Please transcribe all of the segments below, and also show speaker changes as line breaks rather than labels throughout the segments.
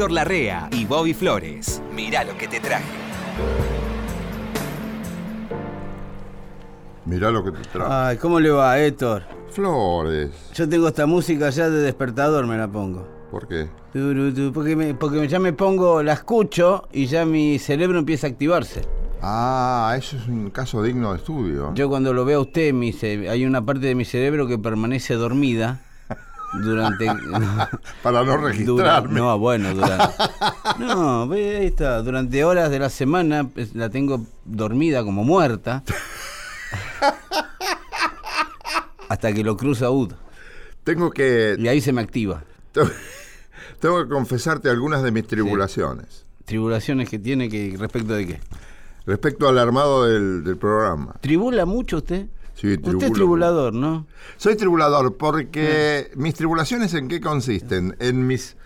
Héctor Larrea y Bobby Flores. Mirá lo que te traje.
Mirá lo que te traje.
Ay, ¿cómo le va, Héctor?
Flores.
Yo tengo esta música ya de despertador, me la pongo.
¿Por qué?
Porque, me- porque ya me pongo, la escucho y ya mi cerebro empieza a activarse.
Ah, eso es un caso digno de estudio.
Yo cuando lo veo a usted, mi hay una parte de mi cerebro que permanece dormida durante...
Para no
Dura-
registrarme.
no, bueno, durante. No, ve, ahí está. Durante horas de la semana pues, la tengo dormida como muerta. Hasta que lo cruza UD.
Tengo que
Y ahí se me activa.
tengo que confesarte algunas de mis tribulaciones.
Tribulaciones que tiene que respecto de qué.
Respecto al armado del, del programa.
¿Tribula mucho usted?
Sí,
Usted es tribulador, ¿no?
Soy tribulador porque mis tribulaciones en qué consisten? En mis,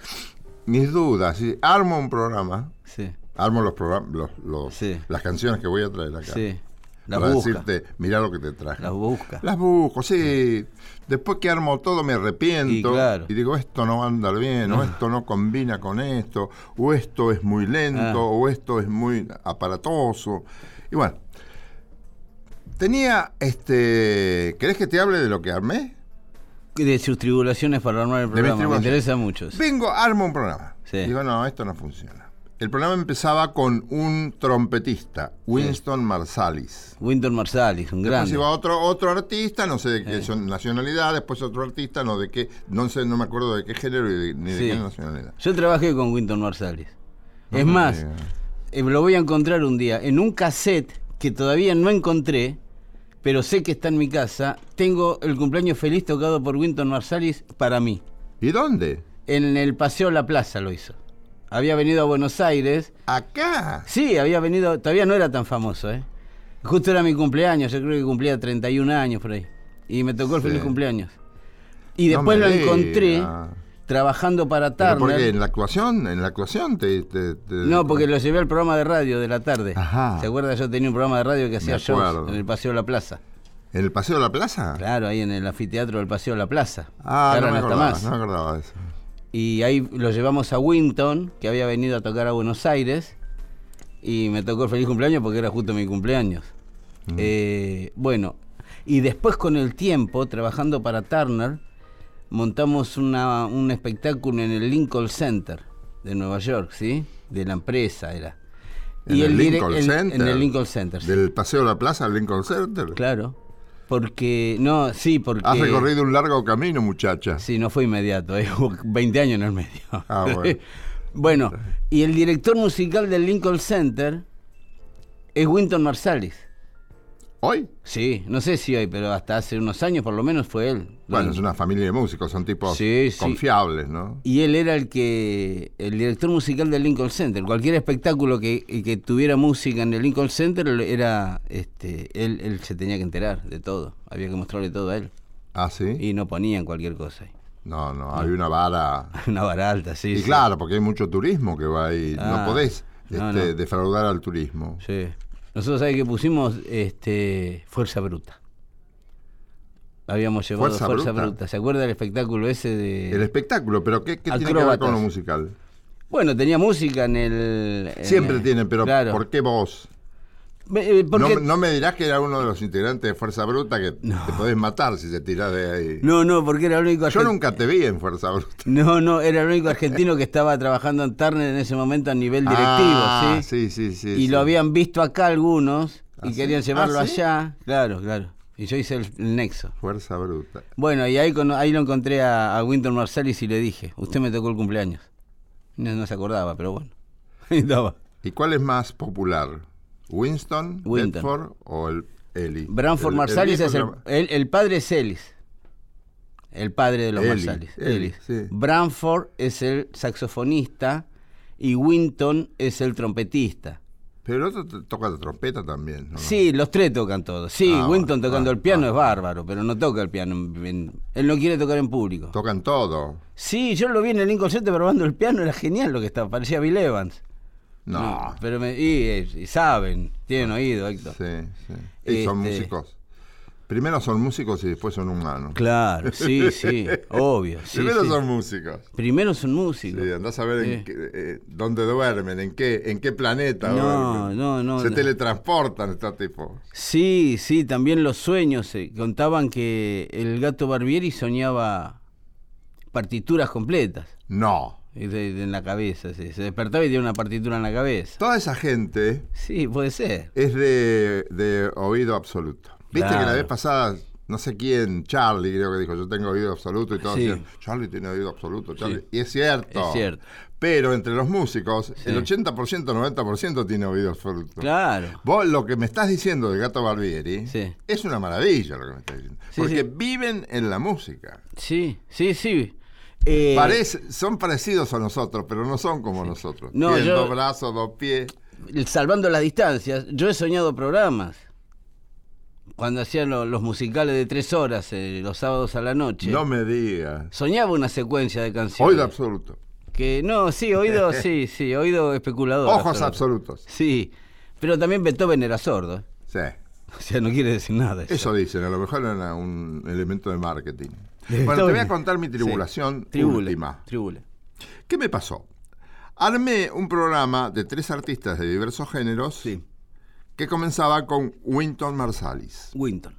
mis dudas. ¿sí? Armo un programa,
Sí,
armo los programas, los, los-
Sí.
las canciones que voy a traer acá.
sí. Las
para
busca.
decirte, mirá lo que te traje.
Las busca.
Las busco, sí. Después que armo todo me arrepiento
Y claro.
digo, esto no va a andar bien, o esto no combina con esto, o esto es muy lento,
Ah.
o esto es muy aparatoso. Y bueno, tenía, este, ¿querés que te hable de lo que armé?
De sus tribulaciones para armar el programa. Me interesa mucho. sí.
Vengo, armo un programa.
Sí.
Digo, no, esto no funciona. El programa empezaba con un trompetista, Winston Marsalis.
Winton Marsalis, un
Después
grande.
iba otro, otro artista, no sé de qué son nacionalidad, después otro artista, no de qué, no sé, no me acuerdo de qué género y de- ni de
Sí.
qué nacionalidad.
Yo trabajé con Winton Marsalis.
No
es más, eh, lo voy a encontrar un día en un cassette que todavía no encontré, pero sé que está en mi casa. Tengo el cumpleaños feliz tocado por Winton Marsalis para mí.
¿Y dónde?
En el Paseo La Plaza lo hizo. Había venido a Buenos Aires.
Acá.
Sí, había venido, todavía no era tan famoso, ¿eh? Justo era mi cumpleaños, yo creo que cumplía 31 años por ahí. Y me tocó el
Sí.
feliz cumpleaños. Y después lo
diga.
Trabajando para
¿Pero por
Turner.
qué? ¿En la actuación? ¿En la actuación te...? te- te-
No, porque lo llevé al programa de radio de la tarde.
Ajá.
¿Se acuerda? Yo tenía un programa de radio que hacía shows en el Paseo de la Plaza.
¿En el Paseo de la Plaza?
Claro, ahí en el anfiteatro del Paseo de la Plaza.
Ah, no me, acordaba,
más.
no me acordaba de eso.
Y ahí lo llevamos a Winton, que había venido a tocar a Buenos Aires. Y me tocó el feliz cumpleaños porque era justo mi cumpleaños. Eh, bueno, y después con el tiempo, trabajando para Turner, montamos una- un espectáculo en el Lincoln Center de Nueva York, ¿sí? De la empresa era.
¿En el
dire-
Lincoln
en-
Center?
En el Lincoln Center, sí.
¿Del Paseo de la Plaza al Lincoln Center?
Claro. Porque, no, sí, porque...
Has recorrido un largo camino, muchacha.
Sí, no fue inmediato, eh, hubo 20 años en el medio.
Ah, bueno.
Bueno, y el director musical del Lincoln Center es Winton Marsalis.
¿Hoy?
Sí, no sé si hoy, pero hasta hace unos años por lo menos fue él.
Bueno, es una familia de músicos, son tipos
Sí, sí.
confiables, ¿no?
Y él era el que el director musical del Lincoln Center. Cualquier espectáculo que, que tuviera música en el Lincoln Center era este él, él se tenía que enterar de todo. Había que mostrarle todo a él.
Ah, sí.
Y no ponían cualquier cosa ahí.
No, no, hay una vara.
Una vara alta, sí.
Y
sí.
claro, porque hay mucho turismo que va ahí.
Ah,
no podés
no,
este,
no.
defraudar al turismo.
Sí. Nosotros sabés que pusimos este Fuerza Bruta. Habíamos llevado
Fuerza
Fuerza,
Bruta.
Bruta. ¿Se acuerda del espectáculo ese de
El espectáculo, pero ¿qué, qué tiene que ver con lo musical?
Bueno, tenía música en el en
Siempre
el-
tienen, pero
claro.
¿por qué vos?
Eh, porque-
No, no me dirás que era uno de los integrantes de Fuerza Bruta que te podés matar si te tirás de ahí.
no, no, porque era el único
Yo
argen-
nunca te vi en Fuerza Bruta.
No, no, era el único argentino que estaba trabajando en Turner en ese momento a nivel directivo,
Ah,
¿sí?
sí, sí, sí.
Y
sí.
lo habían visto acá algunos y
¿Ah, sí?
querían llevarlo
¿Ah, sí?
allá. Claro, claro. Y yo hice el, el nexo.
Fuerza Bruta.
Bueno, y ahí, con- ahí lo encontré a, a Winton Marsalis y le dije, usted me tocó el cumpleaños. No, no se acordaba, pero bueno.
¿Y cuál es más popular? ¿Winston. Bedford o el Eli?
Branford
El- el
Marsalis es el, el, el padre es Ellis. El padre de los
Eli,
Marsalis. Ellis.
sí.
Branford es el saxofonista y Winton es el trompetista.
Pero el otro toca la trompeta también. ¿no?
Sí, los tres tocan todo. Sí,
Ah,
Winton tocando
ah,
el piano
ah,
es bárbaro, pero no toca el piano. en- en- él no quiere tocar en público.
Tocan todo.
Sí, yo lo vi en el Lincoln Center probando el piano, era genial lo que estaba, parecía Bill Evans.
No.
pero me, y, y saben, tienen oído, Héctor.
Sí, sí. Y son
Este-
músicos Primero son músicos y después son humanos.
Claro, sí, sí, obvio. sí,
Primero
sí.
son músicos.
Primero son músicos.
Sí, andás a ver en
Sí.
qué- eh, dónde duermen, en qué, en qué planeta
No,
duermen.
no, no,
Se
no.
teletransportan estos tipos.
Sí, sí, también los sueños. eh, contaban que el gato Barbieri soñaba partituras completas
No.
De- de- en la cabeza. sí. Se despertaba y tenía una partitura en la cabeza.
Toda esa gente
Sí, puede ser.
es de, de oído absoluto. Viste que la vez pasada, no sé quién, Charlie creo que dijo, yo tengo oído absoluto y todos
Sí.
Charlie tiene oído absoluto, Charlie.
Sí.
Y es cierto.
Es cierto.
Pero entre los músicos, el 80%, 90% tiene oído absoluto.
Claro.
Vos lo que me estás diciendo del gato Barbieri
Sí.
es una maravilla lo que me estás diciendo. Porque viven en la música.
Sí, sí, sí. Eh,
Parece, son parecidos a nosotros, pero no son como nosotros.
No,
Tienen
yo-
dos brazos, dos pies.
salvando las distancias, yo he soñado programas. Cuando hacían lo- los musicales de tres horas, eh, los sábados a la noche.
No me digas.
Soñaba una secuencia de canciones.
Oído absoluto.
Que no, sí, oído, sí, sí, oído especulador.
Ojos
absoluto.
absolutos.
Sí, pero también Beethoven era sordo.
Sí.
O sea, no quiere decir nada. Eso.
Eso dicen, a lo mejor era un elemento de marketing. Bueno, te voy a contar mi
Sí.
tribulación
Tribule,
última.
Tribule.
¿Qué me pasó? Armé un programa de tres artistas de diversos géneros
Sí,
que comenzaba con Winton Marsalis.
Winton.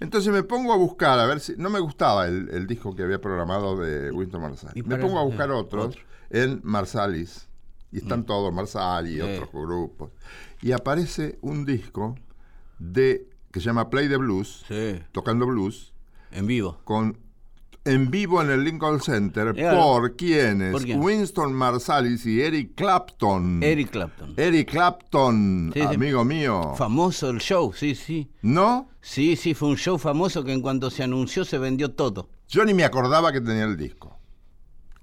Entonces me pongo a buscar, a ver si. No me gustaba el, el disco que había programado de Winton Marsalis. Me pongo a buscar
eh,
otros
otro.
en Marsalis. Y están todos, Marsalis y
Sí.
otros grupos. Y aparece un disco de que se llama Play the Blues,
Sí,
tocando blues,
en vivo.
con en vivo en el Lincoln Center por quienes
¿Por quién?
Winston Marsalis y Eric Clapton.
Eric Clapton.
Eric Clapton,
Sí, sí.
amigo mío.
Famoso el show, sí, sí.
¿No?
Sí, sí, fue un show famoso que en cuanto se anunció se vendió todo.
Yo ni me acordaba que tenía el disco.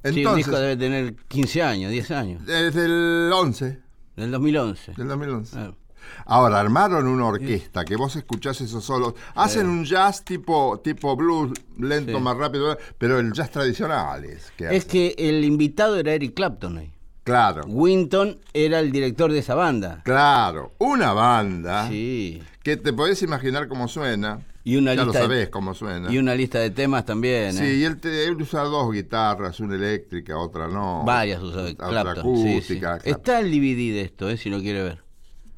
sí, el
Entonces,
disco debe tener 15 años, 10 años.
desde el 11,
Del 2011.
del 2011.
Claro.
Ahora, armaron una orquesta que vos escuchás esos solos. Hacen un jazz tipo, tipo blues, lento,
Sí.
más rápido, pero el jazz tradicional es. que
Es
hacen.
que el invitado era Eric Clapton ahí.
Claro,
Winton era el director de esa banda.
claro. Una banda
Sí.
que te podés imaginar cómo suena.
Y una
ya
lista
lo
de-
sabés cómo suena.
Y una lista de temas también.
Sí,
¿eh?
y él, te- él usa dos guitarras, una eléctrica, otra no.
Varias usó
otra
Clapton. sí, sí.
acústica. Clapton.
Está el DVD de esto, ¿eh? si lo quiere ver.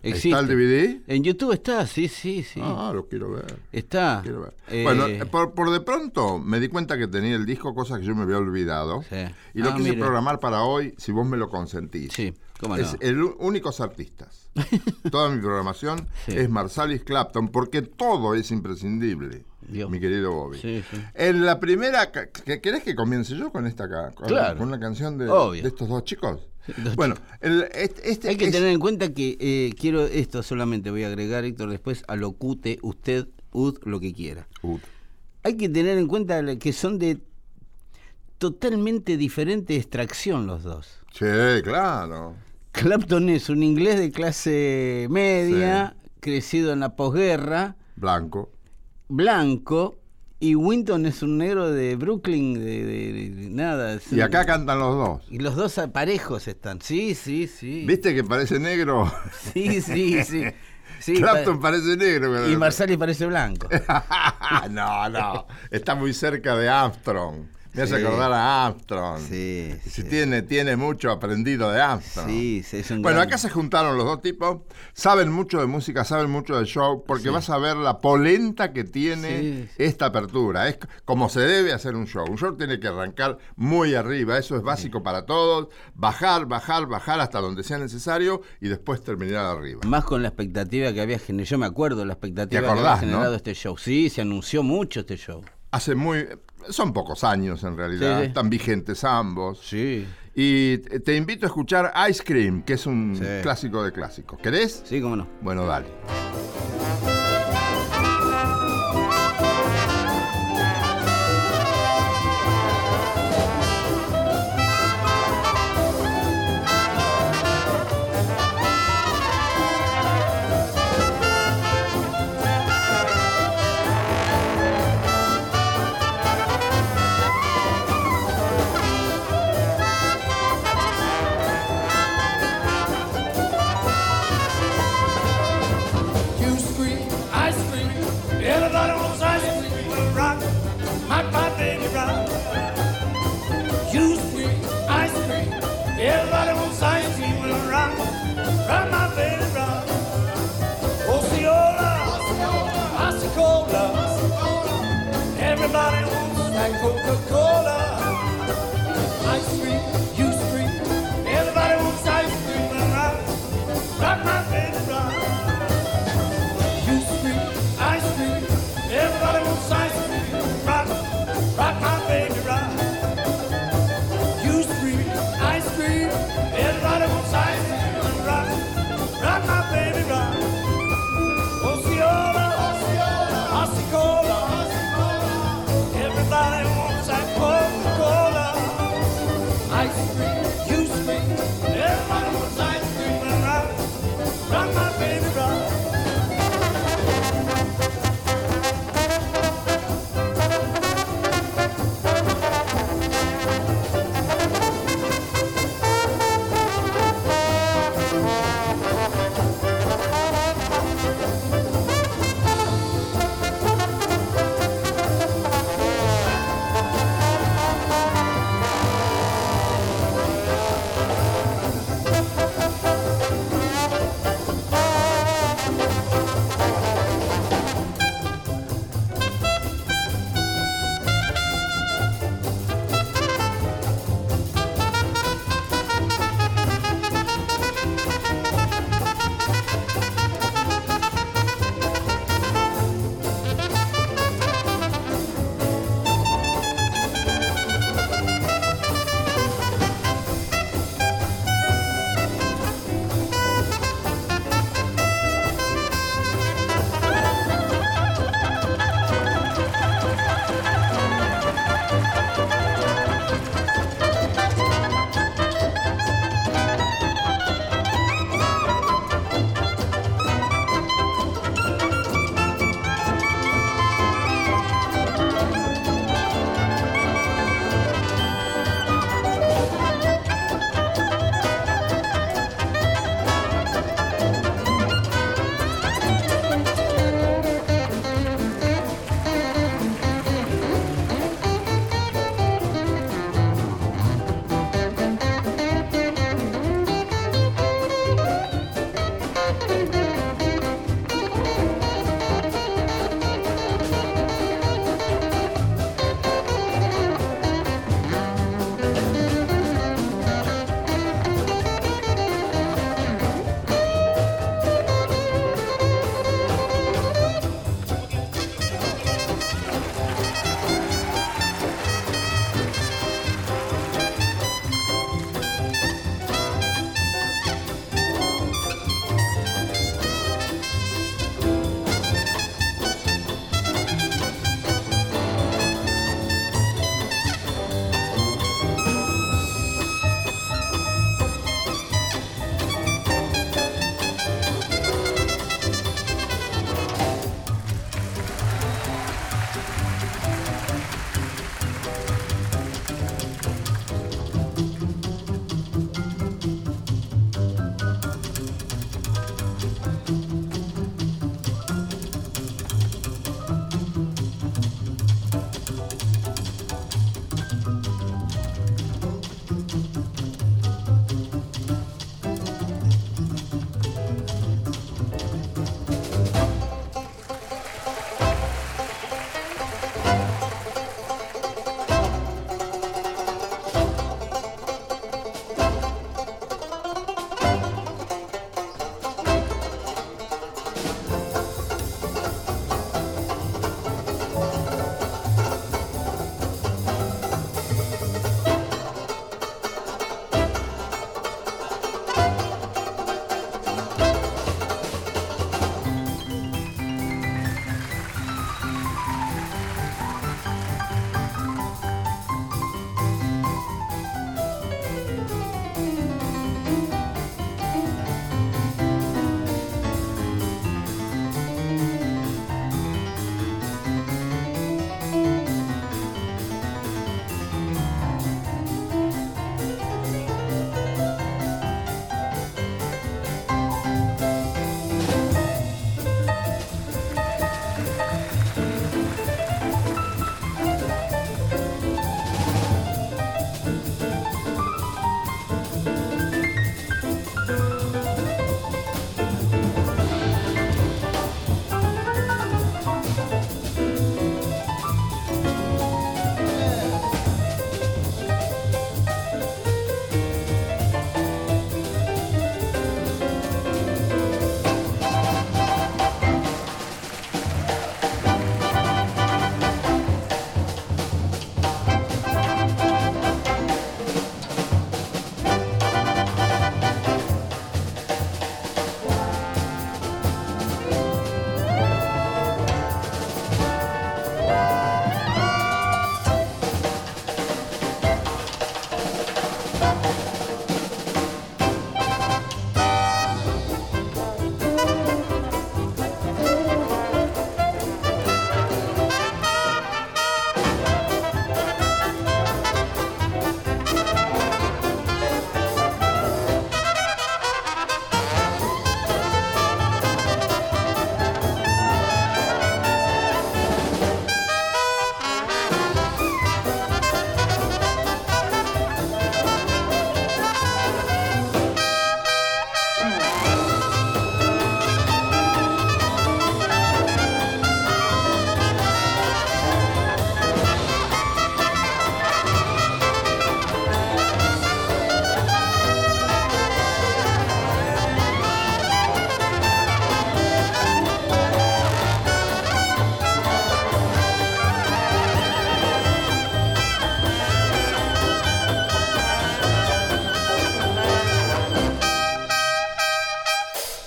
Existe.
¿Está el DVD?
En YouTube está, sí, sí, sí.
Ah, lo quiero ver.
Está.
Quiero ver.
Eh,
Bueno, eh, por, por de pronto me di cuenta que tenía el disco, cosa que yo me había olvidado.
Sí.
Y lo
Ah,
quise
mire.
programar para hoy, si vos me lo consentís.
Sí, cómo no.
Es el únicos artistas. Toda mi programación
Sí.
es Marsalis Clapton, porque todo es imprescindible,
Dios.
mi querido Bobby.
Sí, sí.
En la primera, ¿querés que comience yo con esta con,
Claro.
con una canción de,
Obvio.
de estos dos chicos? bueno, el- este, este
Hay que
es-
tener en cuenta que eh, quiero esto solamente, voy a agregar, Héctor, después alocute usted, ud, lo que quiera. Hay que tener en cuenta que son de totalmente diferente extracción los dos.
sí, claro.
Clapton es un inglés de clase media, crecido en la posguerra,
Blanco.
blanco, y Winton es un negro de Brooklyn, de, de- de- de nada. es
Y
un-
acá cantan los dos.
y los dos parejos están, sí, sí, sí.
¿Viste que parece negro?
Sí, sí, sí. sí
Clapton
pa-
parece negro. pero-
y Marsalis parece blanco.
no, no. Está muy cerca de Armstrong. Me hace acordar a Armstrong.
Sí,
Si tiene, tiene mucho aprendido de Armstrong.
Sí, sí, es un
Bueno,
gran-
acá se juntaron los dos tipos, saben mucho de música, saben mucho de show, porque vas a ver la polenta que tiene esta apertura. Es como se debe hacer un show. Un show tiene que arrancar muy arriba, eso es básico para todos. Bajar, bajar, bajar hasta donde sea necesario y después terminar arriba.
Más con la expectativa que había generado. Yo me acuerdo la expectativa
¿Te
que había
acordás,
generado
no?
este show. Sí, se anunció mucho este show.
Hace muy. Son pocos años en realidad,
Sí,
están vigentes ambos.
Sí.
Y te te invito a escuchar Ice Cream, que es un
Sí.
clásico de clásicos. ¿Querés?
Sí, cómo no.
Bueno, dale.
Cola. Everybody wants
that Coca Cola. Ice cream, you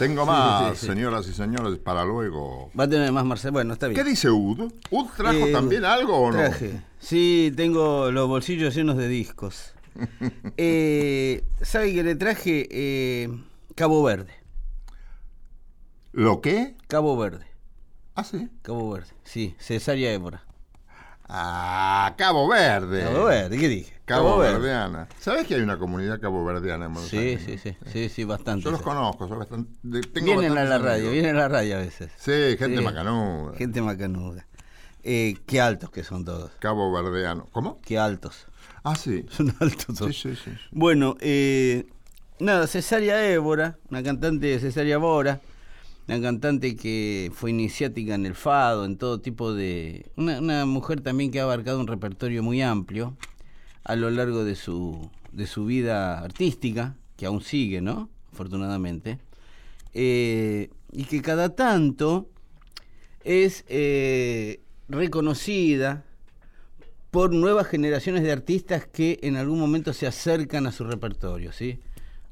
Tengo más,
sí, sí.
señoras y señores, para luego.
Va a tener más Marcelo. Bueno, está bien.
¿Qué dice Ud? ¿Ud trajo
Eh,
también algo o no?
Traje. Sí, tengo los bolsillos llenos de discos. eh, ¿Sabe que le traje eh, Cabo Verde?
¿Lo qué?
Cabo Verde.
Ah, sí.
Cabo Verde. Sí, Cesárea Évora.
Ah, Cabo Verde.
Cabo Verde, ¿qué dije?
Cabo Verdeana. ¿Sabes que hay una comunidad cabo verdeana en Buenos
Sí,
Aires?
sí, sí, sí, sí, bastante.
Yo los
sí.
conozco, son bastante. tengo
Vienen a la radio,
amigos.
vienen a la radio a veces.
Sí, gente
Sí.
macanuda.
Gente macanuda. Eh, qué altos que son todos.
Cabo verdeano. ¿Cómo?
Qué altos.
Ah, sí.
Son altos
Sí,
todos.
sí, sí.
Bueno, eh, nada, Cesárea Évora, una cantante de Cesárea Bora, una cantante que fue iniciática en el fado, en todo tipo de... Una, mujer también que ha abarcado un repertorio muy amplio a lo largo de su, de su vida artística, que aún sigue, ¿no? Afortunadamente. Eh, y que cada tanto es eh, reconocida por nuevas generaciones de artistas que en algún momento se acercan a su repertorio, ¿sí?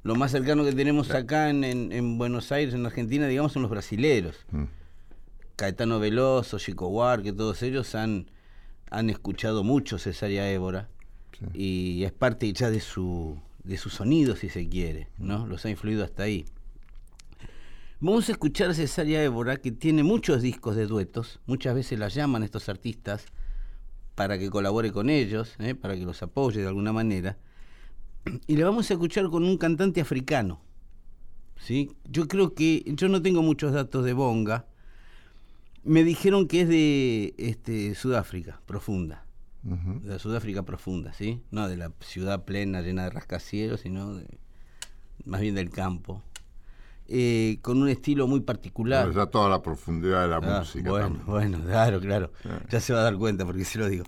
Lo más cercano que tenemos acá en, en- en Buenos Aires, en Argentina, digamos, son los brasileros.
Mm.
Caetano Veloso, Chico War, que todos ellos han, han escuchado mucho Cesárea Évora y es parte ya de su, de su sonido, si se quiere, ¿no? Los ha influido hasta ahí. Vamos a escuchar a Cesárea Évora, que tiene muchos discos de duetos, muchas veces la llaman estos artistas para que colabore con ellos, ¿eh? para que los apoye de alguna manera. Y la vamos a escuchar con un cantante africano. ¿sí? Yo creo que, yo no tengo muchos datos de Bonga, me dijeron que es de este, Sudáfrica, profunda. De la Sudáfrica profunda, ¿sí? No de la ciudad plena llena de rascacielos, sino de- más bien del campo. Eh, con un estilo muy particular.
Pero ya toda la profundidad de la
Ah,
música
bueno,
también.
bueno, claro, claro.
Sí.
Ya se va a dar cuenta porque se lo digo.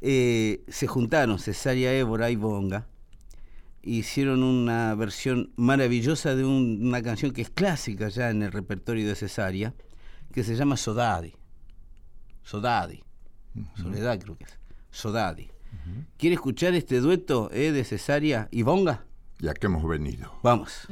Eh, se juntaron Cesárea Évora y Bonga. Hicieron una versión maravillosa de un- una canción que es clásica ya en el repertorio de Cesárea, que se llama Sodadi. Sodadi. Soledad creo que es. Sodadi. ¿Quiere escuchar este dueto eh, de Cesárea y Bonga?
Ya que hemos venido.
Vamos.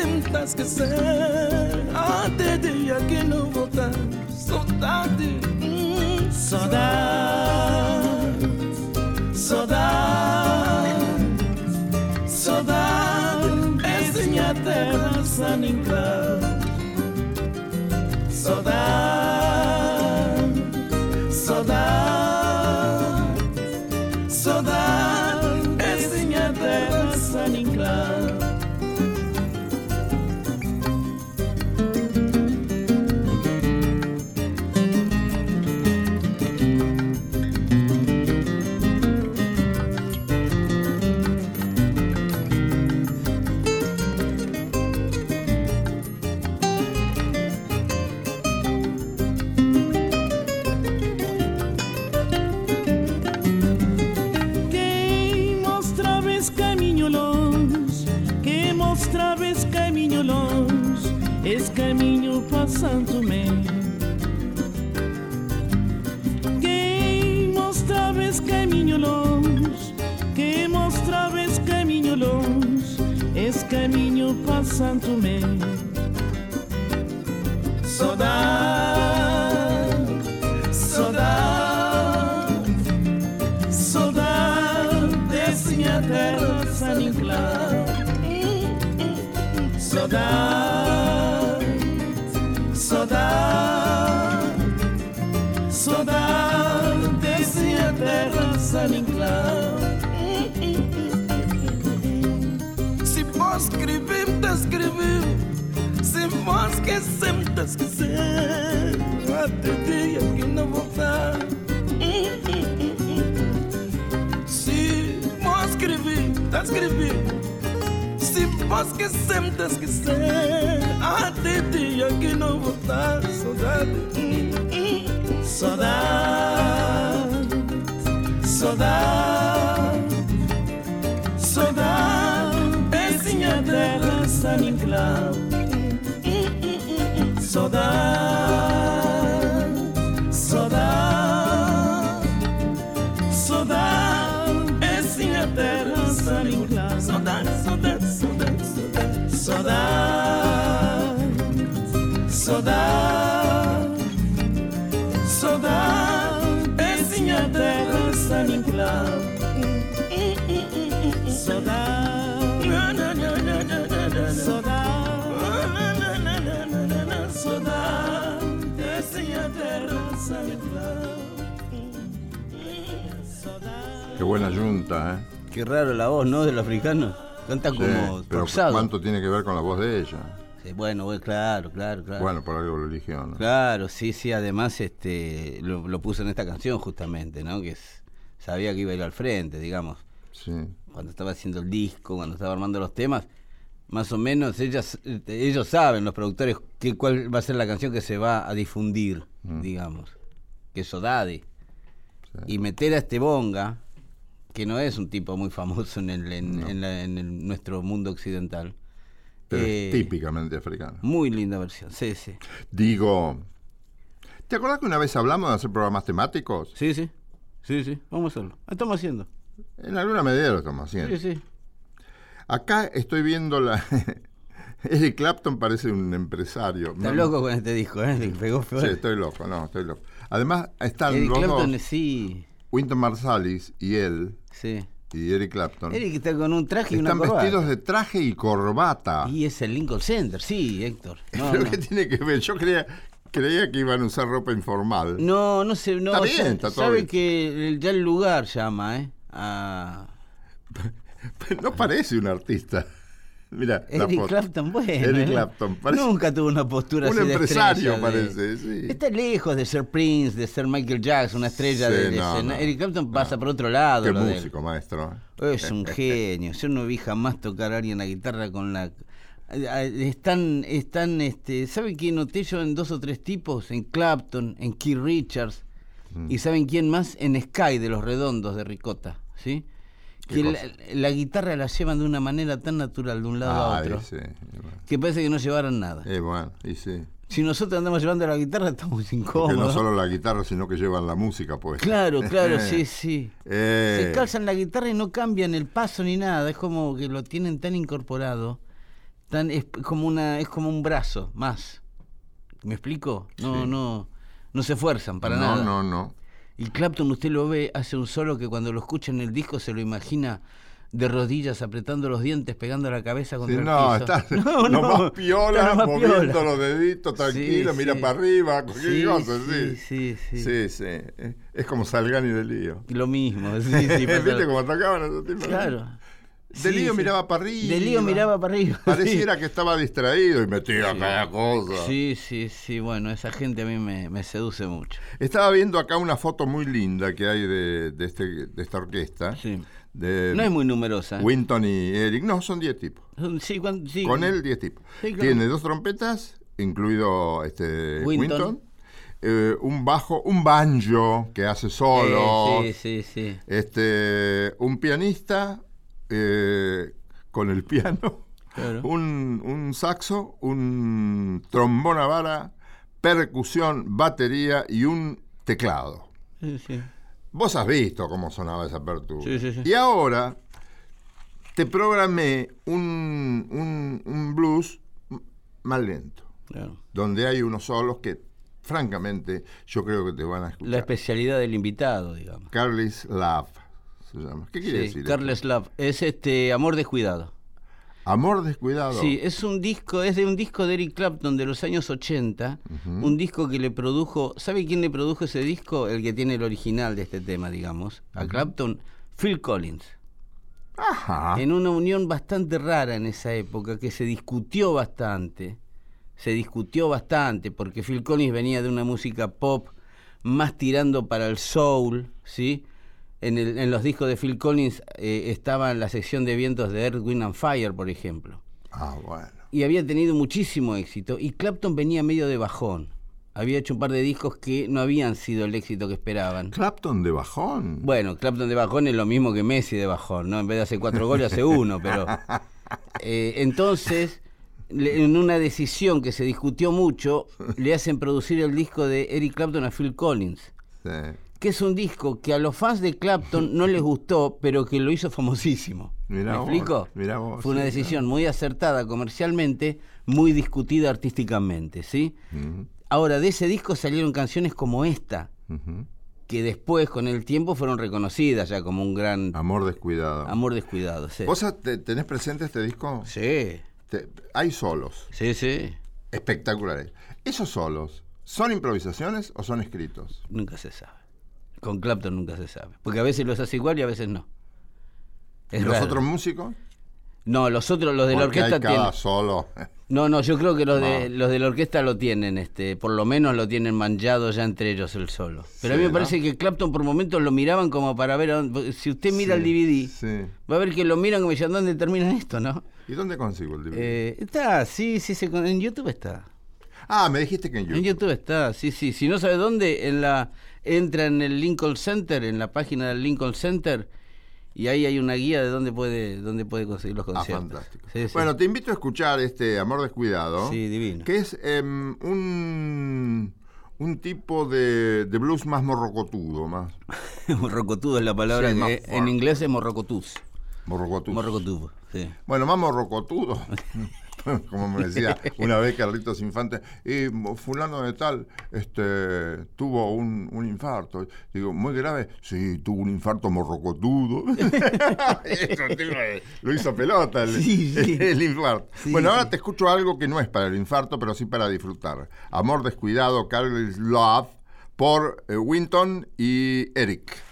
Esquecer, tá esquecer. Até dia que não voltar. Saudade, hum, saudade, saudade, saudade. Essa minha terra. Saudade, costume escrever Sem mais que sempre te esquecer. Até dia que não voltar. Se mais escrever, tá te escrevi Se mais que sempre te esquecer. Até dia que não voltar. Saudade. Saudade. Saudade. Saudade, saudade, esse minha terra saninclar. Saudade, saudade, saudade, saudade, saudade, saudade, saudade, esse minha terra
Qué buena yunta, ¿eh?
Qué raro la voz, ¿no? Del africano. Canta
Sí,
como
pero
forzado.
¿cuánto tiene que ver con la voz de ella?
Sí, bueno, bueno, claro, claro, claro.
Bueno, por algo lo eligió, ¿no?
Claro, sí, sí, además este lo, lo puso en esta canción justamente, ¿no? Que es- sabía que iba a ir al frente, digamos.
Sí.
Cuando estaba haciendo el disco, cuando estaba armando los temas, más o menos ellas, ellos saben, los productores, que, cuál va a ser la canción que se va a difundir, digamos. Que es Sodade. Y meter a este Bonga, que no es un tipo muy famoso en, el, en, en la- en el- nuestro mundo occidental.
Pero
Eh,
es típicamente africano.
Muy linda versión, sí, sí.
Digo, ¿te acordás que una vez hablamos de hacer programas temáticos?
Sí, sí. Sí, sí, vamos a hacerlo. Lo estamos haciendo.
En alguna medida lo estamos haciendo.
Sí, sí.
Acá estoy viendo la... Eric Clapton parece un empresario.
Está loco con este disco, ¿eh? Pegó feo.
Sí, estoy loco, no, estoy loco. Además, están
Eric
los
Clapton,
dos,
sí,
Wynton Marsalis y él,
sí.
y Eric Clapton,
Eric está con un traje y una
están
corbata.
vestidos de traje y corbata.
Y es el Lincoln Center, sí, Héctor. No,
¿Pero
no.
qué tiene que ver? Yo creía, creía que iban a usar ropa informal.
No, no sé, no.
Está bien, está todo
sabe
bien.
que ya el lugar llama, ¿eh? A
No parece un artista. Mira,
Eric. Clapton, bueno.
Eric
¿eh?
Clapton, parece
Nunca tuvo una postura
un
así de
empresario,
de-
parece, sí.
Está lejos de ser Prince, de ser Michael Jackson, una estrella
Sí,
de, de
no.
Eric Clapton pasa por otro lado.
Qué músico, maestro.
Es un genio. Yo no vi jamás tocar a alguien la guitarra con la. Están, están, este, ¿saben quién noté yo en dos o tres tipos? En Clapton, en Keith Richards.
Mm.
¿Y saben quién más? En Sky de los Redondos de Ricota. ¿Sí?
¿Qué
Que la, guitarra la llevan de una manera tan natural de un lado a
Ah,
otro
sí. bueno.
que parece que no llevaran nada.
Eh, bueno, y sí.
Si nosotros andamos llevando la guitarra estamos
Porque
incómodos.
no solo la guitarra, sino que llevan la música, pues.
Claro, claro, sí, sí.
Eh,
Se calzan la guitarra y no cambian el paso ni nada, es como que lo tienen tan incorporado, tan es como una es como un brazo más. ¿Me explico? No,
Sí.
no no se esfuerzan para
no,
nada.
no, no.
Y Clapton usted lo ve hace un solo que cuando lo escucha en el disco se lo imagina de rodillas apretando los dientes, pegando la cabeza
Sí,
contra el piso.
está
No,
lo
no,
más piola,
está lo más
moviendo
piola.
los deditos tranquilo,
Sí,
mira
sí.
para arriba, cualquier
Sí,
cosa,
sí,
sí.
sí, sí.
Es como Salgani de Lío.
Lo mismo, sí, sí,
¿Viste cómo tocaban esos tipos?
Claro.
De Lío
sí.
miraba para arriba.
De Lío miraba para arriba.
Pareciera que estaba distraído y metía cada cosa.
Sí, sí, sí, bueno, esa gente a mí me, me seduce mucho.
Estaba viendo acá una foto muy linda que hay de, de este, de esta orquesta.
Sí.
De
No es muy numerosa.
Winton y Eric. No, son 10 tipos.
Sí.
Con él 10 tipos.
Claro.
Tiene dos trompetas, incluido este
Winton.
Winton. eh, un bajo, un banjo que hace solo.
Eh, sí, sí, sí.
Este, un pianista eh, con el piano.
Claro.
Un, un saxo, un trombón a vara, percusión, batería y un teclado.
Sí, sí.
Vos has visto cómo sonaba esa apertura.
Sí, sí, sí.
Y ahora te programé un, un- un blues más lento,
Claro.
donde hay unos solos que, francamente, yo creo que te van a
La
escuchar.
especialidad del invitado, digamos.
Carly's Love se llama. ¿Qué quiere
Sí,
decir?
Carles Love. Es este Amor Descuidado.
Amor descuidado.
Sí, es un disco, es de un disco de Eric Clapton de los años 80, un disco que le produjo, ¿sabe quién le produjo ese disco? El que tiene el original de este tema, digamos, a Clapton, Phil Collins.
Ajá.
En una unión bastante rara en esa época, que se discutió bastante, se discutió bastante, porque Phil Collins venía de una música pop más tirando para el soul, ¿sí? En, el- en los discos de Phil Collins eh, estaba la sección de vientos de Earth, Wind and Fire, por ejemplo.
Ah, bueno.
Y había tenido muchísimo éxito. Y Clapton venía medio de bajón. Había hecho un par de discos que no habían sido el éxito que esperaban.
Clapton de bajón.
Bueno, Clapton de bajón es lo mismo que Messi de bajón, ¿no? En vez de hacer cuatro goles, hace uno, pero. Eh, entonces, le- en una decisión que se discutió mucho, le hacen producir el disco de Eric Clapton a Phil Collins.
Sí.
Que es un disco que a los fans de Clapton no les gustó, pero que lo hizo famosísimo.
Mirá
¿Me
vos,
explico?
mirá vos,
Fue una
sí,
decisión muy acertada comercialmente, muy discutida artísticamente, ¿sí? Ahora, de ese disco salieron canciones como esta, que después, con el tiempo, fueron reconocidas ya como un gran
Amor descuidado.
amor descuidado. Sí,
¿Vos te- tenés presente este disco?
sí,
Te- hay solos
sí. sí.
espectaculares. ¿Esos solos son improvisaciones o son escritos?
Nunca se sabe. Con Clapton nunca se sabe. Porque a veces los hace igual y a veces no. Es
¿Los
raro.
otros músicos?
No, los otros, los de la orquesta
hay cada
tienen.
solo.
No, no, yo creo que los de, los de la orquesta lo tienen, este, por lo menos lo tienen manchado ya entre ellos el solo. Pero a mí
Sí,
me parece que Clapton por momentos lo miraban como para ver, a dónde- si usted mira el DVD,
Sí.
va a ver que lo miran como diciendo, ¿dónde termina esto, no?
¿Y dónde consigo el DVD?
Eh, está, sí, sí, se en YouTube está.
ah, me dijiste que en YouTube.
En YouTube está, sí, sí. Si no sabe dónde, en la entra en el Lincoln Center, en la página del Lincoln Center, y ahí hay una guía de dónde puede, dónde puede conseguir los
Ah,
conciertos.
fantástico.
Sí, sí.
Bueno, te invito a escuchar este Amor Descuidado.
Sí, divino.
Que es em, un, un tipo de, de blues más morrocotudo, más
morrocotudo es la palabra
Sí,
que en inglés es morrocotus.
morrocotudo.
Morrocotudo, sí.
Bueno, más morrocotudo. Como me decía una vez Carlitos Infante, y fulano de tal este, tuvo un, un infarto. Digo, muy grave. Sí, tuvo un infarto morrocotudo. Eso, tío, lo hizo pelota el,
Sí, sí.
el infarto.
Sí,
bueno, ahora te escucho algo que no es para el infarto, pero sí para disfrutar. Amor descuidado, Carlos Love, por eh, Winton y Eric.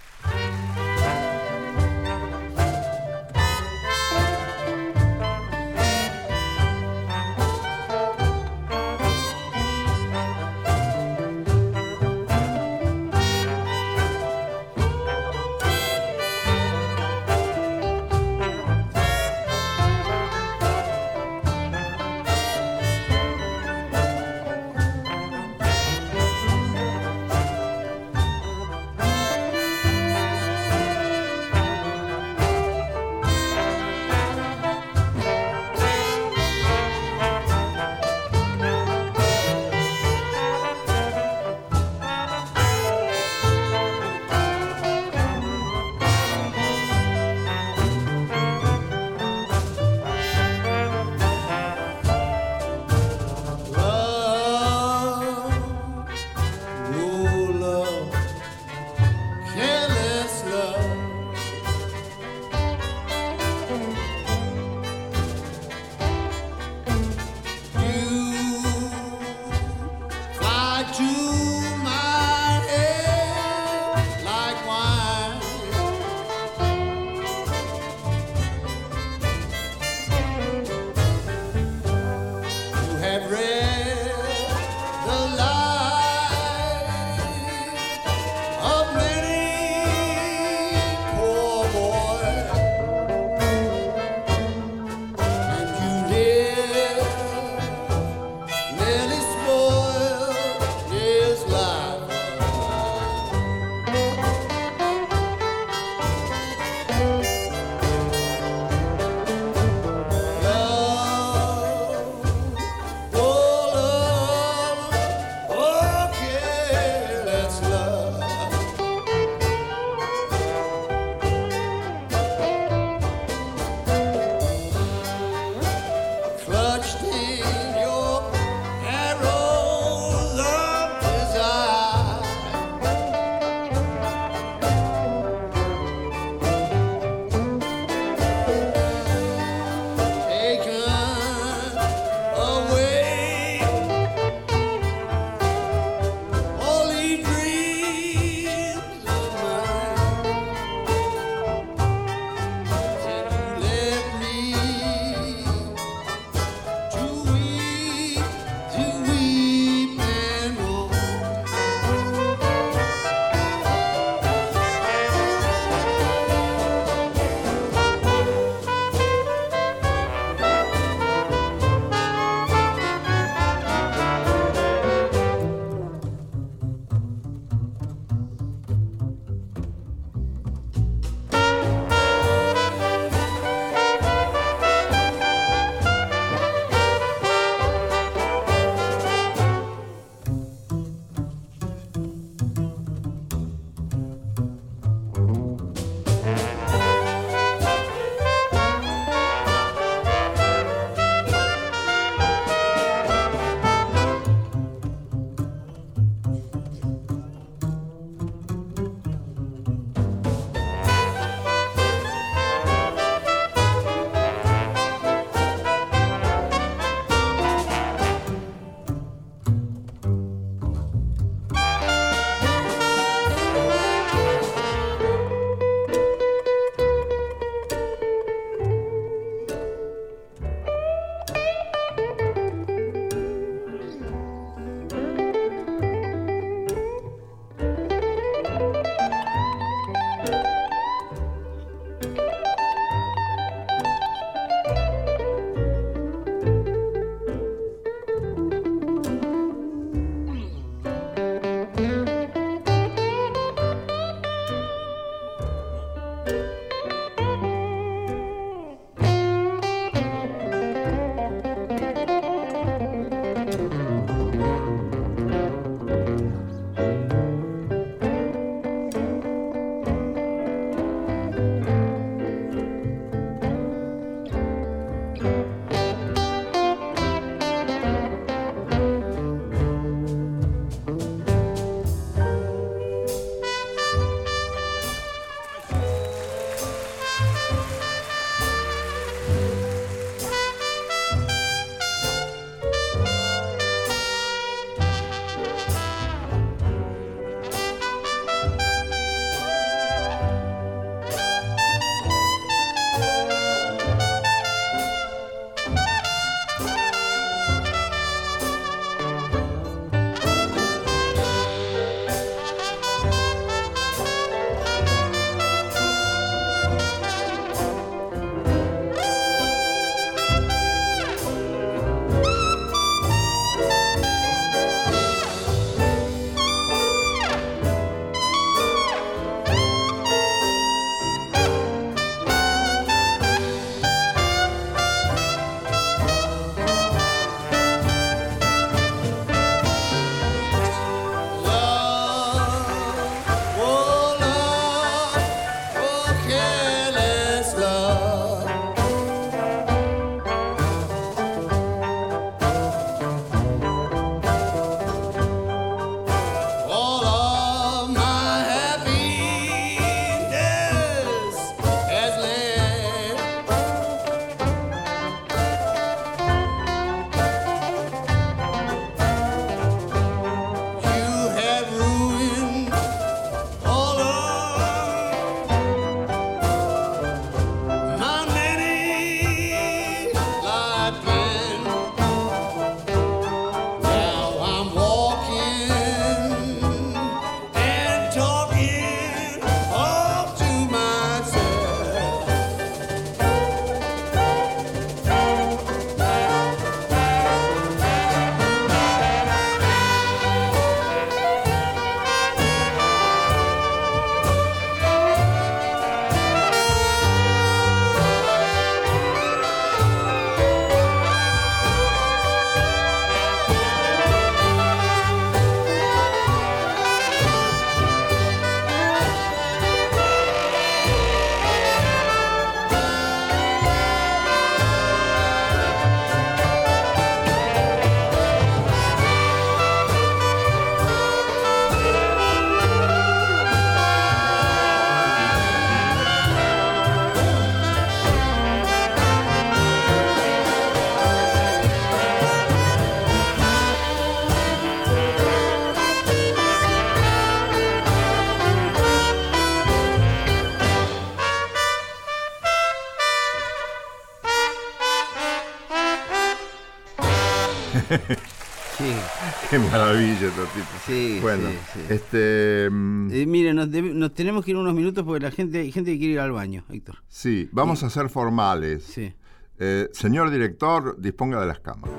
Maravilla tipo.
Sí,
bueno,
sí, sí.
este.
Eh, nos, debe- nos tenemos que ir unos minutos porque la gente, hay gente que quiere ir al baño, Héctor.
sí, vamos a ser formales.
Sí.
Eh, señor director, disponga de las cámaras.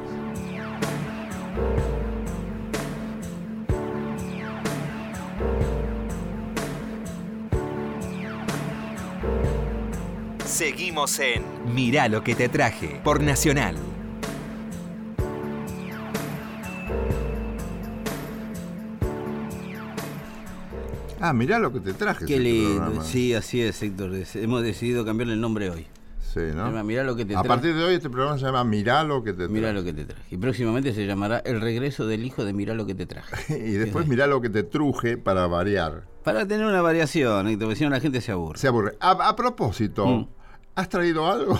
Seguimos en Mirá lo que te traje por Nacional.
Ah, mirá lo que te traje.
Qué lindo.
programa.
Sí, así es, Héctor. Hemos decidido cambiarle el nombre hoy.
Sí, ¿no?
Se llama Mirá lo que te
A
traje.
partir de hoy este programa se llama Mirá lo que te traje.
Mirá lo que te traje. Y próximamente se llamará El regreso del hijo de Mirá lo que te traje.
y después mirá lo que te truje para variar.
Para tener una variación, Héctor, porque si no la gente se aburre.
Se aburre. A, a propósito,
Mm.
¿has traído algo?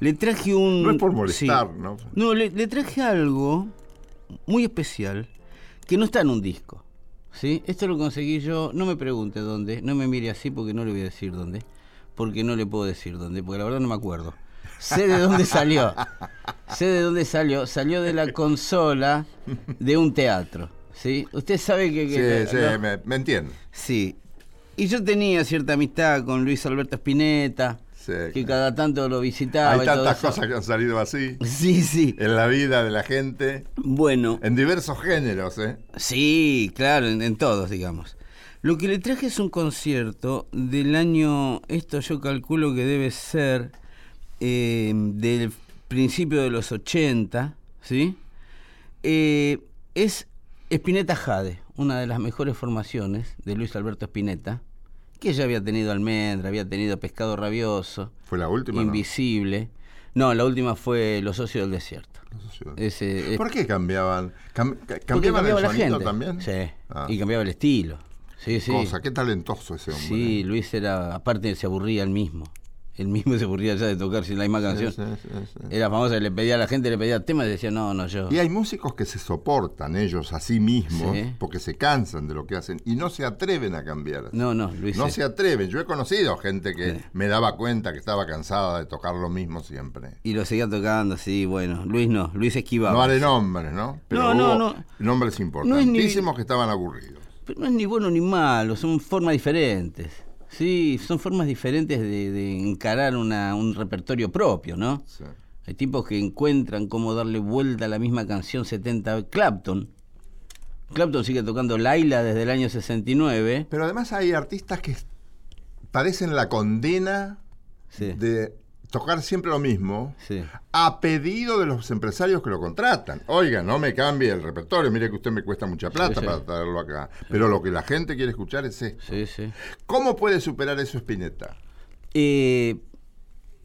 Le traje un.
No es por molestar,
sí.
¿no?
No, le, le traje algo muy especial que no está en un disco. ¿Sí? Esto lo conseguí yo, no me pregunte dónde, no me mire así porque no le voy a decir dónde, porque no le puedo decir dónde, porque la verdad no me acuerdo. Sé de dónde salió. Sé de dónde salió. Salió de la consola de un teatro. ¿sí? Usted sabe que... que
Sí, sí, me, me entiendo.
Sí. Y yo tenía cierta amistad con Luis Alberto Spinetta,
Sí,
que cada tanto lo visitaba.
Hay tantas cosas que han salido así
Sí, sí.
en la vida de la gente,
Bueno,
en diversos géneros, ¿eh?
sí, claro, en, en todos, digamos. Lo que le traje es un concierto del año, esto yo calculo que debe ser eh, del principio de los 80, ¿sí? Eh, es Spinetta Jade, una de las mejores formaciones de Luis Alberto Spinetta, que ya había tenido Almendra, había tenido Pescado Rabioso,
Fue la última.
Invisible. No, la última fue Los Socios del Desierto. Ese,
¿Por qué cambiaban? Cam- ¿Cambiaban
cambiaba
el
la gente.
también?
Sí.
Ah,
Y cambiaba el estilo. Sí, sí.
cosa, qué talentoso ese hombre.
Sí, Luis era, aparte se aburría él mismo. Él mismo se aburría ya de tocar sin la misma canción.
Sí, sí, sí, sí.
Era famosa, le pedía a la gente, le pedía temas y decía, no, no, yo.
Y hay músicos que se soportan ellos a sí mismos porque se cansan de lo que hacen y no se atreven a cambiar.
No, no, Luis.
No
es-
se atreven. Yo he conocido gente que me daba cuenta que estaba cansada de tocar lo mismo siempre.
Y lo seguía tocando, sí, bueno. Luis no, Luis esquivaba.
No haré nombres, ¿no?
No, no,
hubo
no.
Nombres
No
importantísimos
es ni-
que estaban aburridos.
Pero no es ni bueno ni malo, son formas diferentes. Sí, son formas diferentes de, de encarar una, un repertorio propio, ¿no?
Sí.
Hay tipos que encuentran cómo darle vuelta a la misma canción 70 veces. Clapton. Clapton sigue tocando Laila desde el año 69.
Pero además hay artistas que padecen la condena
Sí.
de tocar siempre lo mismo
Sí.
a pedido de los empresarios que lo contratan. Oiga, no me cambie el repertorio, mire que usted me cuesta mucha plata
sí.
para traerlo acá. Pero lo que la gente quiere escuchar es esto.
Sí, sí.
¿Cómo puede superar eso Spinetta?
Eh,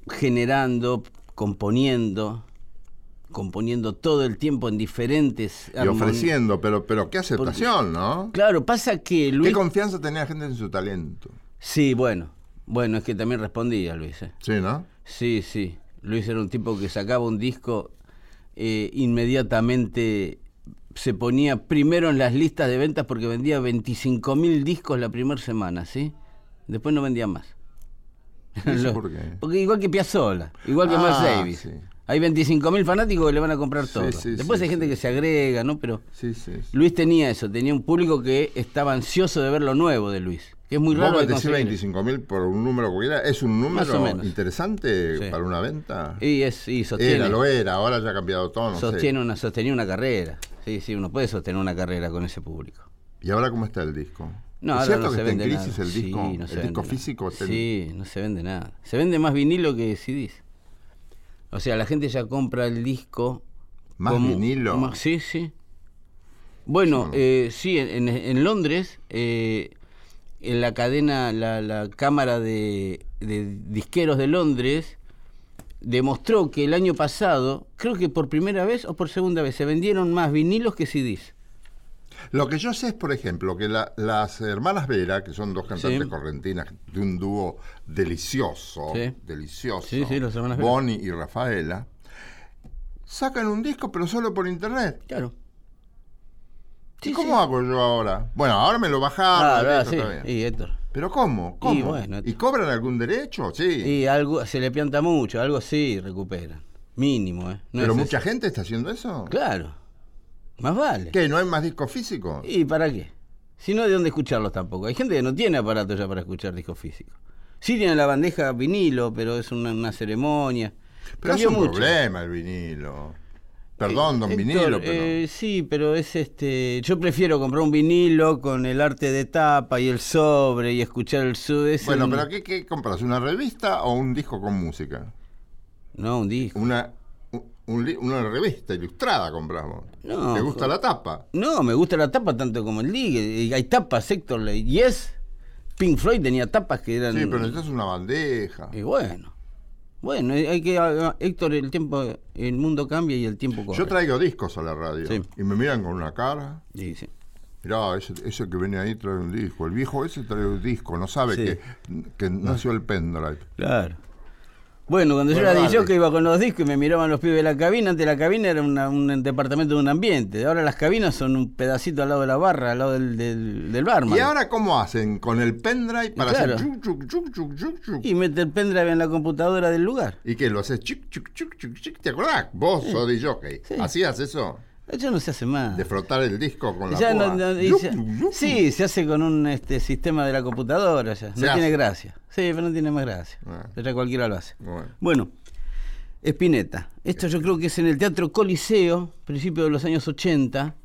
generando, componiendo, componiendo todo el tiempo en diferentes
Y ofreciendo, pero, pero qué aceptación, ¿no?
Claro, pasa que Luis.
¿Qué confianza tenía la gente en su talento?
Sí, bueno. Bueno, es que también respondía Luis. ¿eh?
Sí, ¿no?
Sí, sí. Luis era un tipo que sacaba un disco, eh, inmediatamente se ponía primero en las listas de ventas porque vendía 25 mil discos la primera semana, ¿sí? Después no vendía más.
¿Y eso
Lo-
por qué?
Porque igual que Piazzolla, igual que
Ah,
Miles Davis.
sí.
Hay 25 mil fanáticos que le van a comprar todo.
sí,
Después hay gente que se agrega, ¿no? Pero. Luis tenía eso, tenía un público que estaba ansioso de ver lo nuevo de Luis. Que es muy
Vos
raro
me
de
decís
conseguir.
25 mil por un número cualquiera. ¿Es un número interesante
Sí.
para una venta?
Y es, y sostiene.
Era, lo era, ahora ya ha cambiado todo, no
sostiene
sé.
una, sostenía una carrera. Sí, sí, uno puede sostener una carrera con ese público.
¿Y ahora cómo está el disco?
No,
¿Es
ahora
cierto
no
que
se
está en
vende
crisis
nada.
el
Sí,
disco?
no se
¿El disco físico? está en-
Sí, no se vende nada. Se vende más vinilo que CDs. O sea, la gente ya compra el disco.
¿Más vinilo?
sí, sí. Bueno,
Sí.
eh, sí, en, en Londres, eh, en la cadena, la, la Cámara de, de Disqueros de Londres demostró que el año pasado, creo que por primera vez o por segunda vez, se vendieron más vinilos que CDs.
Lo que yo sé es, por ejemplo, que la- las hermanas Vera, que son dos cantantes
Sí.
correntinas de un dúo delicioso,
Sí.
delicioso,
Sí.
Bonnie y Rafaela, sacan un disco pero solo por internet.
Claro.
¿Y cómo hago yo ahora? Bueno, ahora me lo bajaron.
Ah, sí. Y Héctor.
¿Pero cómo? ¿Cómo?
Y bueno,
¿Y cobran algún derecho? Sí.
Y algo se le pianta mucho, algo sí recuperan. Mínimo, ¿eh? No
¿Pero
es
mucha
eso.
gente está haciendo eso?
Claro. Más vale.
¿Qué? ¿No hay más discos físicos?
¿Y para qué? Si no, ¿de dónde escucharlos tampoco? Hay gente que no tiene aparato ya para escuchar discos físicos. Sí tiene la bandeja vinilo, pero es una, una ceremonia.
Pero es
Cambió
un
mucho.
problema el vinilo. Perdón, don
Héctor,
vinilo, pero...
eh, sí, pero es este. Yo prefiero comprar un vinilo con el arte de tapa y el sobre y escuchar el sub. es
bueno,
un-
pero ¿qué, ¿qué compras? ¿Una revista o un disco con música?
No, un disco.
Una, un- una revista ilustrada compramos.
No,
¿Te gusta la tapa?
No, me gusta la tapa tanto como el. Y Hay tapas, Héctor. Yes, Pink Floyd tenía tapas que eran.
Sí, pero necesitas una bandeja.
Y bueno. Bueno, hay que. Héctor, el tiempo. El mundo cambia y el tiempo corre.
Yo traigo discos a la radio
Sí.
y me miran con una cara.
Sí, sí.
Mirá, ese, ese que viene ahí trae un disco. El viejo ese trae un disco. No sabe
Sí.
que, que nació el pendrive.
Claro. Bueno, cuando yo era
dale.
DJ que iba con los discos y me miraban los pibes de la cabina, antes la cabina era una- un departamento de un ambiente. Ahora las cabinas son un pedacito al lado de la barra, al lado del, del, del barman.
¿Y ahora cómo hacen? Con el pendrive para
Claro.
hacer chuc, chuc, chuc.
Y mete el pendrive en la computadora del lugar.
¿Y qué? ¿Lo haces chuc, chuc, chuc? ¿Te acordás? Vos sos de jockey.
Sí.
¿Hacías eso?
Eso no se hace más.
De frotar el disco con la
Ya no- no- sí, se hace con un este, sistema de la computadora ya. No tiene gracia. Sí, pero no tiene más gracia.
Ah.
Ya cualquiera lo hace.
Bueno.
Bueno, Espineta. Esto yo creo que es en el Teatro Coliseo, principio de los años 80,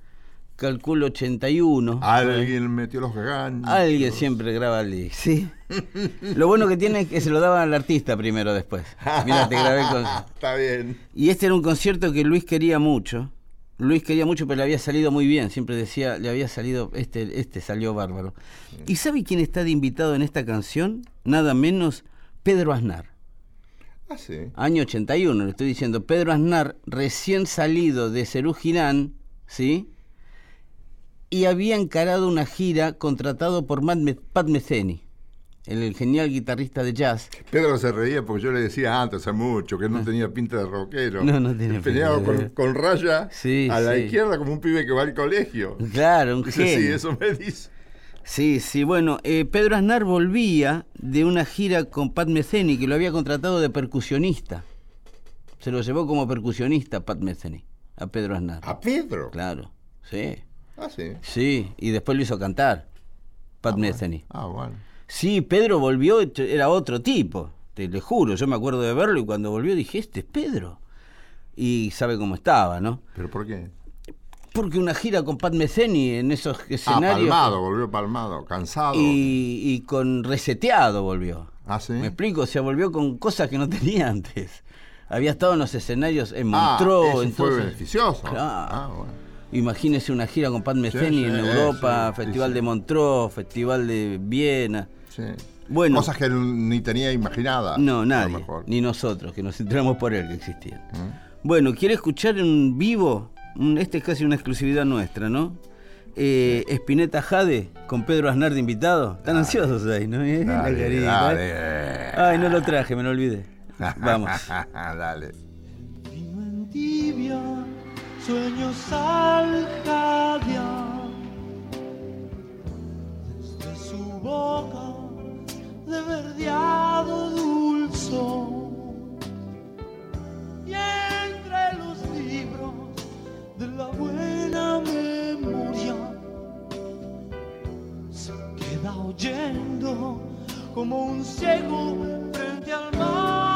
calculo 81.
Alguien metió los ganchos.
Alguien siempre graba el disco, ¿sí? Lo bueno que tiene es que se lo daban al artista primero después. Mira, te grabé con...
Está bien.
Y este era un concierto que Luis quería mucho. Luis quería mucho, pero le había salido muy bien. Siempre decía, le había salido, este, este salió bárbaro. ¿Y sabe quién está de invitado en esta canción? Nada menos Pedro Aznar.
Ah, sí.
Año 81, le estoy diciendo. Pedro Aznar, recién salido de Cerú Girán, ¿sí? Y había encarado una gira contratado por Pat Metheny, el, genial guitarrista de jazz.
Pedro se reía porque yo le decía antes, hace mucho, que no tenía pinta de rockero.
Ah. No, no
Peleaba
pinta de-
con, con raya
Sí,
a la
sí.
izquierda como un pibe que va al colegio.
Claro, un
Dice,
genio.
sí, eso me dice.
Sí, sí, bueno, eh, Pedro Aznar volvía de una gira con Pat Metheny, que lo había contratado de percusionista. Se lo llevó como percusionista Pat Metheny, a Pedro Aznar.
¿A Pedro?
Claro, sí.
Ah, sí.
Sí, y después lo hizo cantar, Pat Metheny.
Ah, bueno.
Sí, Pedro volvió, era otro tipo, te le juro, yo me acuerdo de verlo y cuando volvió dije, este es Pedro. Y sabe cómo estaba, ¿no?
¿Pero por qué?
Porque una gira con Pat Metheny en esos
Ah,
escenarios...
palmado, volvió palmado, cansado.
y, y con reseteado volvió.
Ah, sí.
¿Me explico? O sea, volvió con cosas que no tenía antes. Había estado en los escenarios en
Ah,
Montreux.
eso fue
entonces-
beneficioso.
Claro.
Ah, bueno.
Imagínese una gira con Pat Metheny
sí,
en Europa, Festival de Montreux, Festival de Viena.
Sí.
Bueno.
Cosas que ni tenía imaginadas.
No, nadie,
mejor.
ni nosotros, que nos enteramos por él que existían.
¿Mm?
Bueno, ¿quiere escuchar en vivo? Este es casi una exclusividad nuestra, ¿no? Eh, Spinetta Jade con Pedro Aznar de invitado. Están ansiosos ahí, ¿no? Eh, la
Dale,
carita,
dale.
¿eh? Ay, no lo traje, me lo olvidé. Vamos.
dale.
Vino en tibia, sueños al jadear. Desde su boca de verdeado dulzor. Y entre los libros de la buena memoria se queda oyendo como un ciego frente al mar.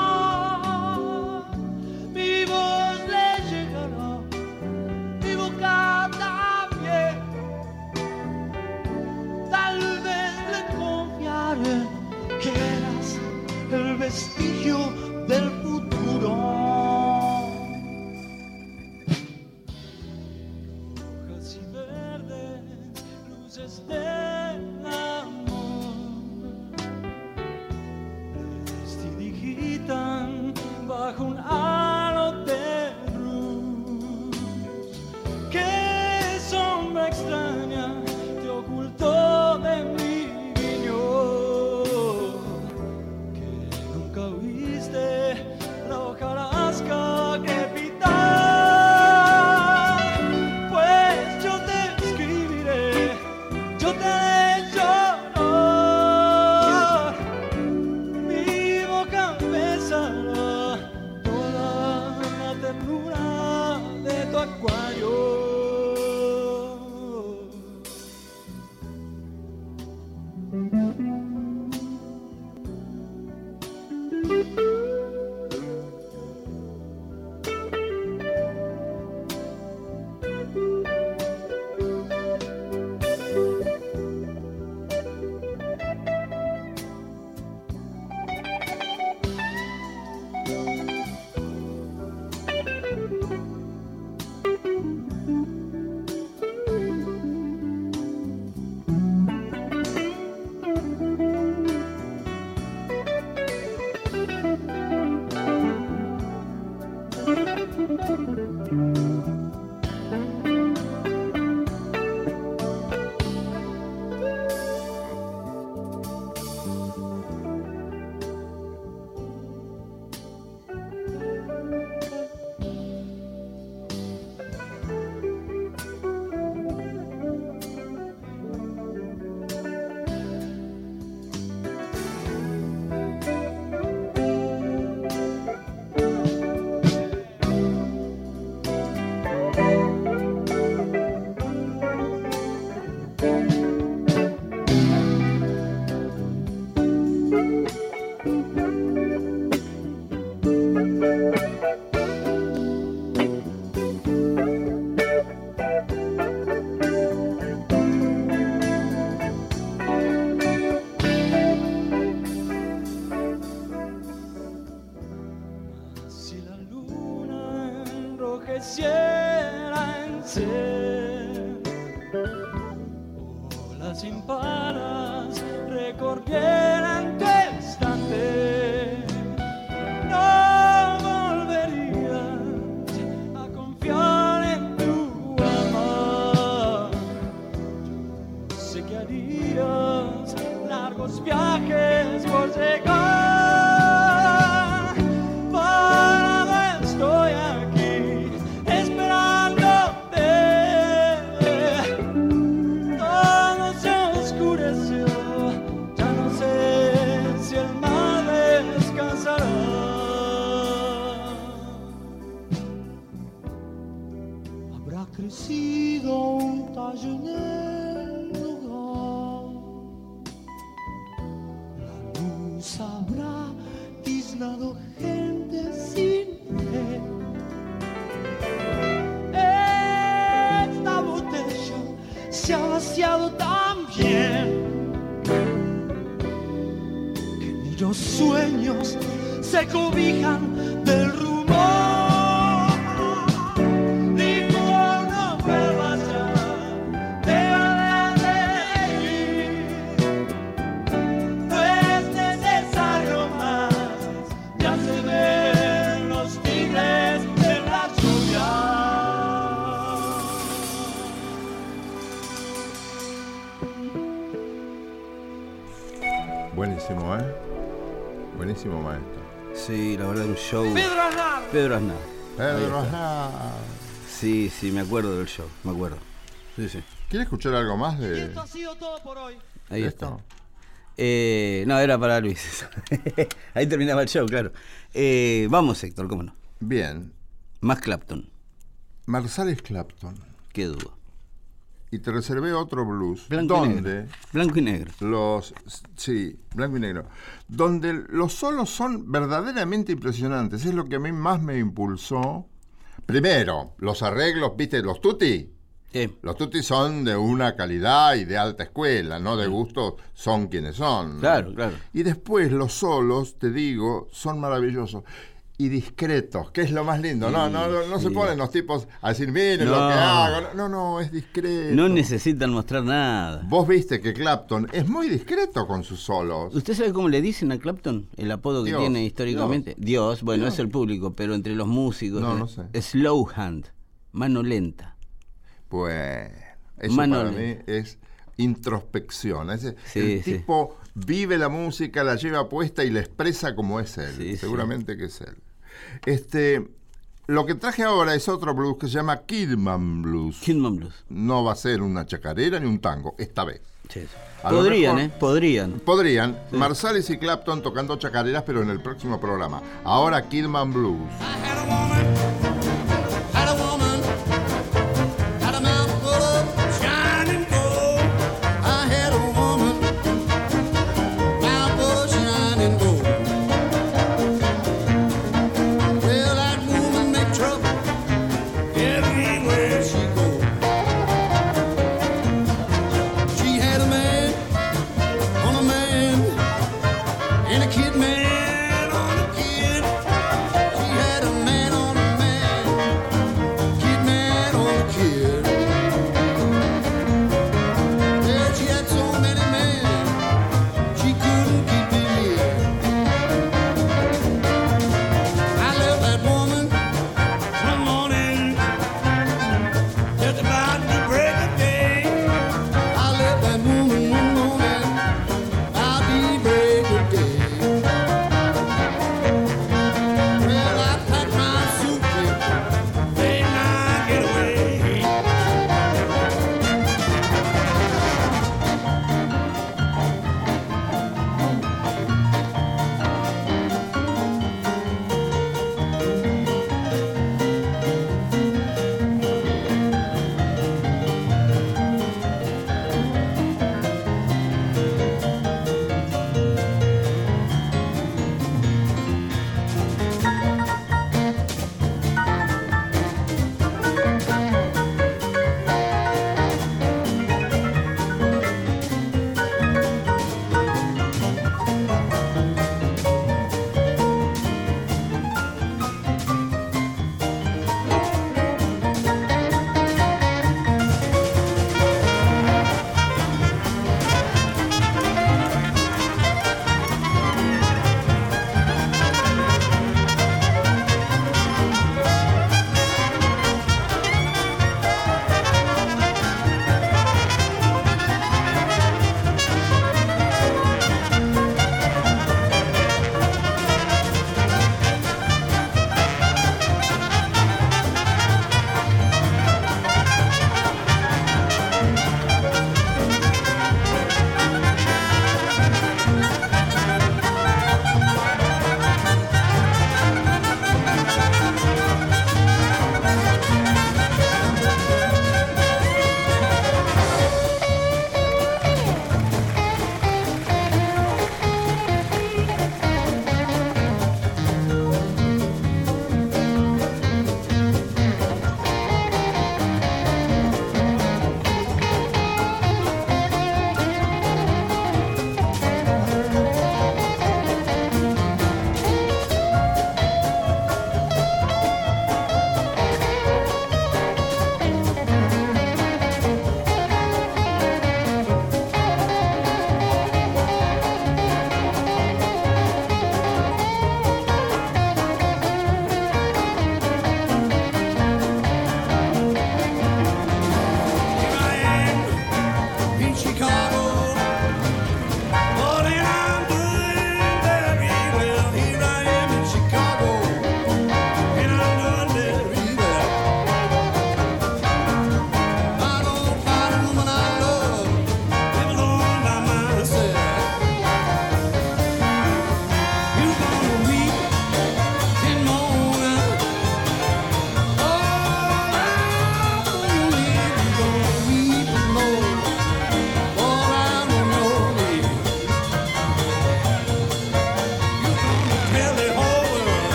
El vestigio
Pedro Aznar.
Pedro. Aznar. Sí, sí, me acuerdo del show, me acuerdo. Sí, sí.
¿Quiere escuchar algo más de
Esto ha sido todo por hoy.
Ahí está. Eh, no, era para Luis. Ahí terminaba el show, claro. Eh, vamos, Héctor, cómo no.
Bien.
Más Clapton,
Marsalis Clapton.
qué duda.
Y te reservé otro blues.
Blanco y
donde
negro. Blanco y negro.
los. Sí, blanco y negro. Donde los solos son verdaderamente impresionantes. Es lo que a mí más me impulsó. Primero, los arreglos, ¿viste? Los tutti.
Sí,
Los tutti son de una calidad y de alta escuela, no de gusto, son quienes son. ¿no?
claro, claro.
Y después los solos, te digo, son maravillosos. Y discretos, que es lo más lindo. No, no, no, no se ponen los tipos a decir, miren lo
No.
que hago. No, no, es discreto.
No necesitan mostrar nada.
Vos viste que Clapton es muy discreto con sus solos.
¿Usted sabe cómo le dicen a Clapton? El apodo que tiene históricamente. Dios, bueno,
Dios.
es el público, pero entre los músicos.
No,
eh,
no sé.
Slow hand, mano lenta.
Pues eso
Mano
para mí es introspección. Es,
Sí,
el
sí.
tipo vive la música, la lleva puesta y la expresa como es él. Seguramente que es él. Este, lo que traje ahora es otro blues que se llama Kidman Blues.
Kidman Blues.
No va a ser una chacarera ni un tango, esta vez.
Sí, sí. Podrían,
mejor-
¿eh? Podrían.
Podrían, Marsalis y Clapton tocando chacareras, pero en el próximo programa. Ahora Kidman Blues.
I had a woman